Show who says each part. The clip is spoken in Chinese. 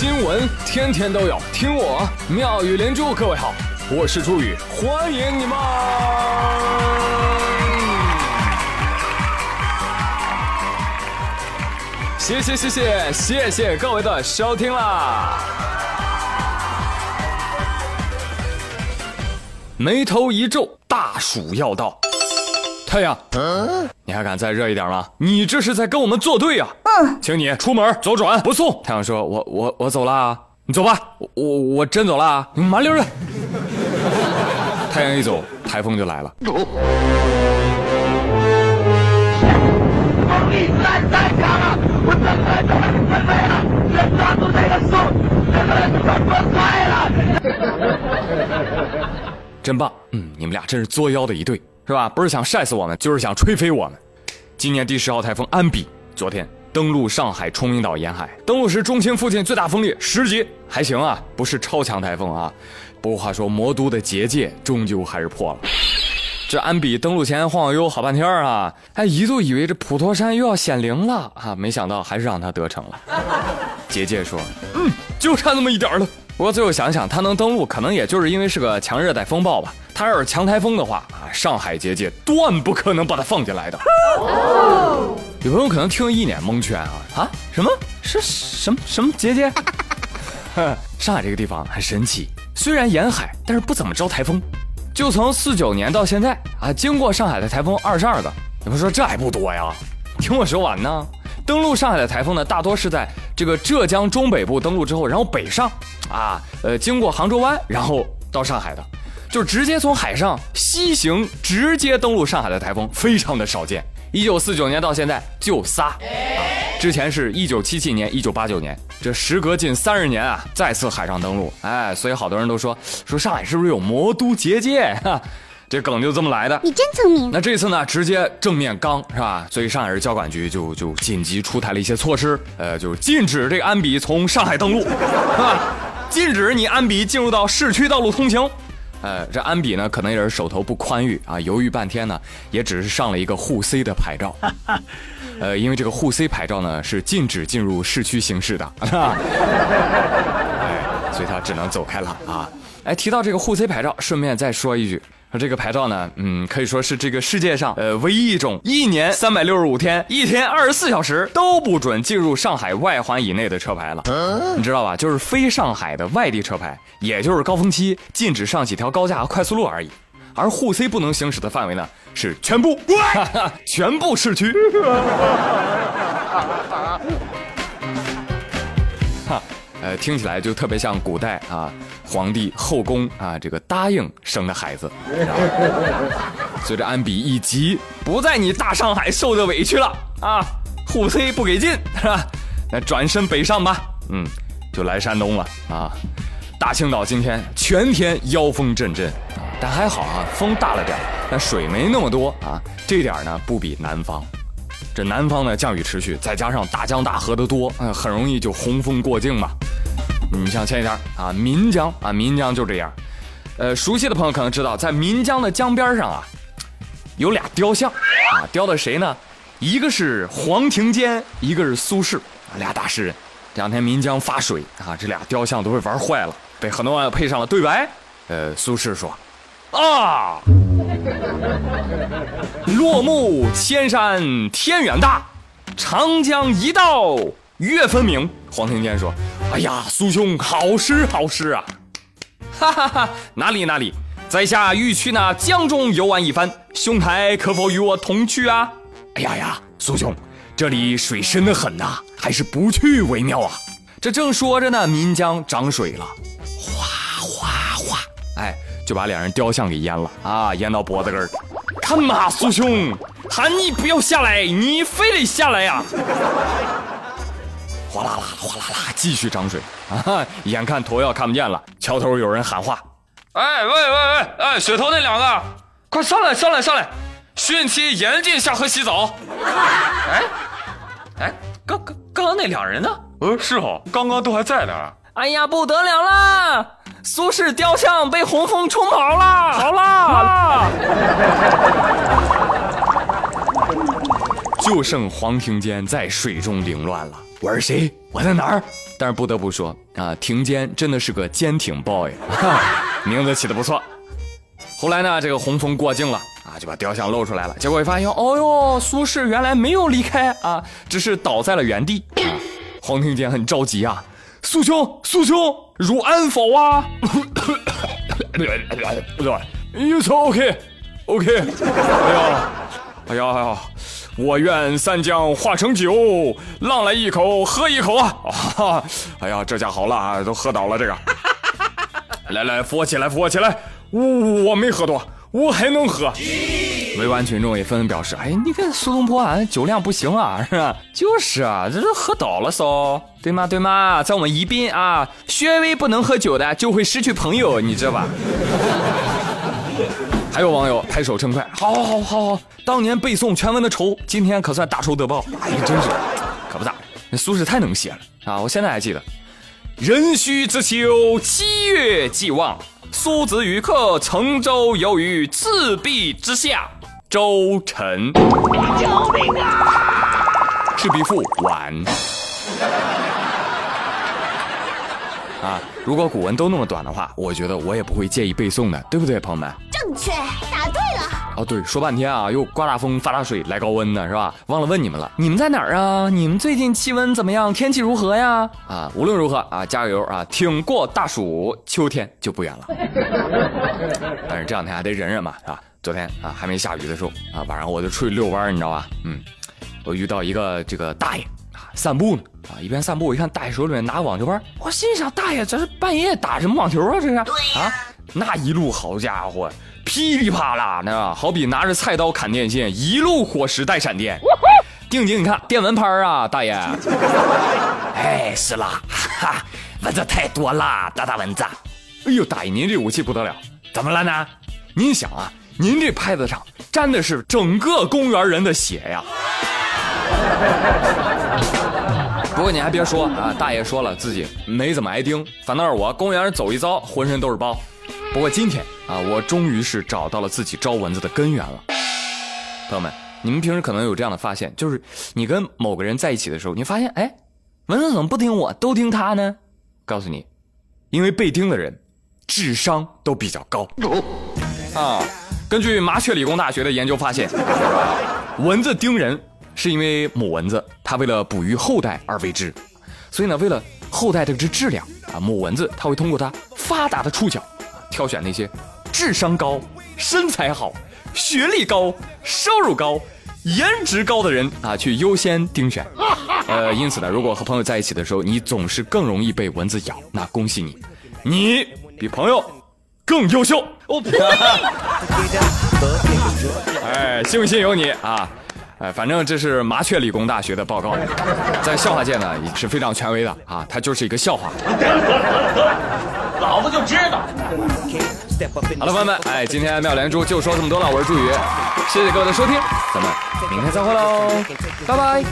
Speaker 1: 新闻天天都有，听我妙语连珠。各位好，我是朱宇，欢迎你们！谢谢谢谢谢谢各位的收听啦！眉头一皱，大暑要到。太阳，你还敢再热一点吗？你这是在跟我们作对呀！嗯，请你出门左转，不送。太阳说：“我我我走了，你走吧，我我我真走了，你慢溜的。”太阳一走，台风就来了。真棒，嗯，你们俩真是作妖的一对。是吧？不是想晒死我们，就是想吹飞我们。今年第十号台风安比昨天登陆上海崇明岛沿海，登陆时中心附近最大风力十级，还行啊，不是超强台风啊。不过话说，魔都的结界终究还是破了。这安比登陆前晃悠好半天啊，还一度以为这普陀山又要显灵了啊，没想到还是让他得逞了。结界说：“嗯，就差那么一点了。”不过最后想想，它能登陆，可能也就是因为是个强热带风暴吧。它要是强台风的话啊，上海结界断不可能把它放进来的。有朋友可能听了一脸蒙圈啊啊，什么是什么什么结界？上海这个地方很神奇，虽然沿海，但是不怎么招台风。就从四九年到现在啊，经过上海的台风二十二个。你们说这还不多呀？听我说完呢。登陆上海的台风呢，大多是在这个浙江中北部登陆之后，然后北上啊，呃，经过杭州湾，然后到上海的。就直接从海上西行，直接登陆上海的台风非常的少见。一九四九年到现在就仨，之前是一九七七年、一九八九年，这时隔近三十年啊，再次海上登陆。哎，所以好多人都说说上海是不是有魔都结界？哈，这梗就这么来的。
Speaker 2: 你真聪明。
Speaker 1: 那这次呢，直接正面刚是吧？所以上海市交管局就就紧急出台了一些措施，呃，就禁止这个安比从上海登陆，是吧？禁止你安比进入到市区道路通行。呃，这安比呢，可能也是手头不宽裕啊，犹豫半天呢，也只是上了一个沪 C 的牌照。呃，因为这个沪 C 牌照呢是禁止进入市区行驶的？哎，所以他只能走开了啊。哎，提到这个沪 C 牌照，顺便再说一句。说这个牌照呢，嗯，可以说是这个世界上呃唯一一种一年三百六十五天，一天二十四小时都不准进入上海外环以内的车牌了。你知道吧？就是非上海的外地车牌，也就是高峰期禁止上几条高架和快速路而已。而沪 C 不能行驶的范围呢，是全部，全部市区。哈。呃，听起来就特别像古代啊，皇帝后宫啊，这个答应生的孩子。随着安比一急，不在你大上海受的委屈了啊，沪 C 不给劲是吧？那转身北上吧，嗯，就来山东了啊。大青岛今天全天妖风阵阵，但还好啊，风大了点，但水没那么多啊，这点呢不比南方。这南方呢降雨持续，再加上大江大河的多，嗯，很容易就洪峰过境嘛。你像前几天啊，岷江啊，岷江就这样。呃，熟悉的朋友可能知道，在岷江的江边上啊，有俩雕像啊，雕的谁呢？一个是黄庭坚，一个是苏轼啊，俩大诗人。这两天岷江发水啊，这俩雕像都被玩坏了，被很多网友配上了对白。呃，苏轼说：“啊，落木千山天远大，长江一道月分明。”黄庭坚说。哎呀，苏兄，好诗好诗啊！哈哈哈，哪里哪里，在下欲去那江中游玩一番，兄台可否与我同去啊？哎呀呀，苏兄，这里水深的很呐，还是不去为妙啊！这正说着呢，岷江涨水了，哗哗哗，哎，就把两人雕像给淹了啊，淹到脖子根儿。看嘛，苏兄，喊你不要下来，你非得下来呀！哗啦啦，哗啦啦，继续涨水啊！眼看头要看不见了，桥头有人喊话：“哎，喂喂喂，哎，水头那两个，快上来上来上来，汛期严禁下河洗澡。”哎哎，刚刚刚刚那俩人呢？呃，是哦，刚刚都还在呢。哎呀，不得了啦！苏轼雕像被洪峰冲跑了，跑了！就剩黄庭坚在水中凌乱了。我是谁？我在哪儿？但是不得不说啊，庭坚真的是个坚挺 boy，名字起的不错。后来呢，这个洪峰过境了啊，就把雕像露出来了。结果一发现，哦哟，苏轼原来没有离开啊，只是倒在了原地。黄庭坚很着急啊，苏兄，苏兄，汝安否啊？不对，你说 OK，OK。哎呦，哎呦，哎呀，我愿三江化成酒，浪来一口喝一口啊！哎呀，这下好了啊，都喝倒了这个。来来，扶我起来，扶我起来。我我没喝多，我还能喝。围观群众也纷纷表示：“哎，你看苏东坡啊，酒量不行啊，是吧？就是啊，这都喝倒了嗦，对吗？对吗？在我们宜宾啊，薛微不能喝酒的就会失去朋友，你知道吧？”还有网友拍手称快：“好，好，好，好好！当年背诵全文的仇，今天可算大仇得报。哎，真是，可不咋，那苏轼太能写了啊！我现在还记得，壬戌之秋，七月既望。”苏子与客乘舟游于赤壁之下，周晨。救命啊！赤壁赋完。啊，如果古文都那么短的话，我觉得我也不会介意背诵的，对不对，朋友们？正确，答对了。哦，对，说半天啊，又刮大风、发大水、来高温呢是吧？忘了问你们了，你们在哪儿啊？你们最近气温怎么样？天气如何呀？啊，无论如何啊，加油啊，挺过大暑，秋天就不远了。但是这两天还得忍忍嘛，是吧？昨天啊，还没下雨的时候啊，晚上我就出去遛弯，你知道吧？嗯，我遇到一个这个大爷。散步呢啊，一边散步，我一看大爷手里面拿个网球拍，我心想大爷这是半夜打什么网球啊？这是啊，那一路好家伙，噼里啪啦的，好比拿着菜刀砍电线，一路火石带闪电。定睛你看电蚊拍啊，大爷，哎是啦，哈，蚊子太多啦，大大蚊子。哎呦，大爷您这武器不得了，怎么了呢？您想啊，您这拍子上沾的是整个公园人的血呀。不过你还别说啊，大爷说了自己没怎么挨叮，反倒是我公园走一遭，浑身都是包。不过今天啊，我终于是找到了自己招蚊子的根源了。朋友们，你们平时可能有这样的发现，就是你跟某个人在一起的时候，你发现哎，蚊子怎么不叮我，都叮他呢？告诉你，因为被叮的人智商都比较高啊。根据麻雀理工大学的研究发现，蚊子叮人。是因为母蚊子它为了哺育后代而为之，所以呢，为了后代这只质量啊，母蚊子它会通过它发达的触角，挑选那些智商高、身材好、学历高、收入高、颜值高的人啊，去优先盯选。呃，因此呢，如果和朋友在一起的时候，你总是更容易被蚊子咬，那恭喜你，你比朋友更优秀。我呸！哎，信不信由你啊。哎，反正这是麻雀理工大学的报告，在笑话界呢也是非常权威的啊，它就是一个笑话。老子就知道。好了，朋友们，哎，今天妙连珠就说这么多了，我是朱宇，谢谢各位的收听，咱们明天再会喽，拜拜。